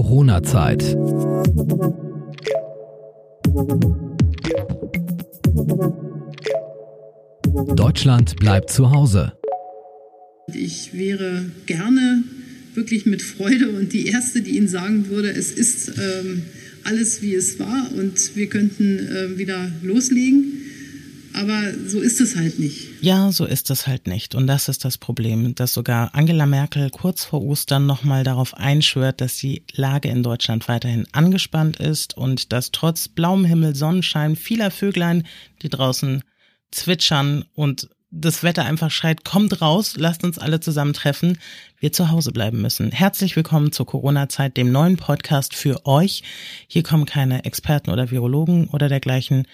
Corona-Zeit. Deutschland bleibt zu Hause. Ich wäre gerne wirklich mit Freude und die Erste, die Ihnen sagen würde, es ist ähm, alles, wie es war und wir könnten äh, wieder loslegen. Aber so ist es halt nicht. Ja, so ist es halt nicht. Und das ist das Problem, dass sogar Angela Merkel kurz vor Ostern nochmal darauf einschwört, dass die Lage in Deutschland weiterhin angespannt ist und dass trotz blauem Himmel, Sonnenschein, vieler Vöglein, die draußen zwitschern und das Wetter einfach schreit, kommt raus, lasst uns alle zusammentreffen, wir zu Hause bleiben müssen. Herzlich willkommen zur Corona-Zeit, dem neuen Podcast für euch. Hier kommen keine Experten oder Virologen oder dergleichen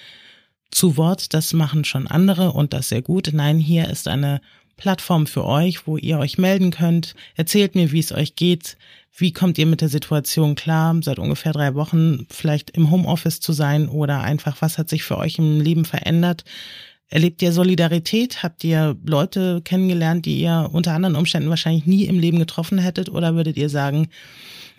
zu Wort. Das machen schon andere und das sehr gut. Nein, hier ist eine Plattform für euch, wo ihr euch melden könnt. Erzählt mir, wie es euch geht. Wie kommt ihr mit der Situation klar, seit ungefähr drei Wochen vielleicht im Homeoffice zu sein oder einfach, was hat sich für euch im Leben verändert? Erlebt ihr Solidarität? Habt ihr Leute kennengelernt, die ihr unter anderen Umständen wahrscheinlich nie im Leben getroffen hättet? Oder würdet ihr sagen,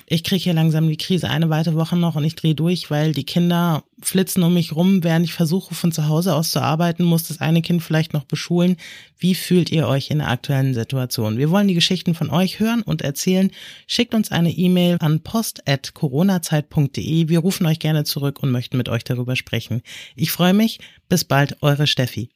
ich kriege hier langsam die Krise eine weitere Woche noch und ich drehe durch, weil die Kinder flitzen um mich rum, während ich versuche, von zu Hause aus zu arbeiten, muss das eine Kind vielleicht noch beschulen. Wie fühlt ihr euch in der aktuellen Situation? Wir wollen die Geschichten von euch hören und erzählen. Schickt uns eine E-Mail an post.coronazeit.de. Wir rufen euch gerne zurück und möchten mit euch darüber sprechen. Ich freue mich. Bis bald, eure Steffi.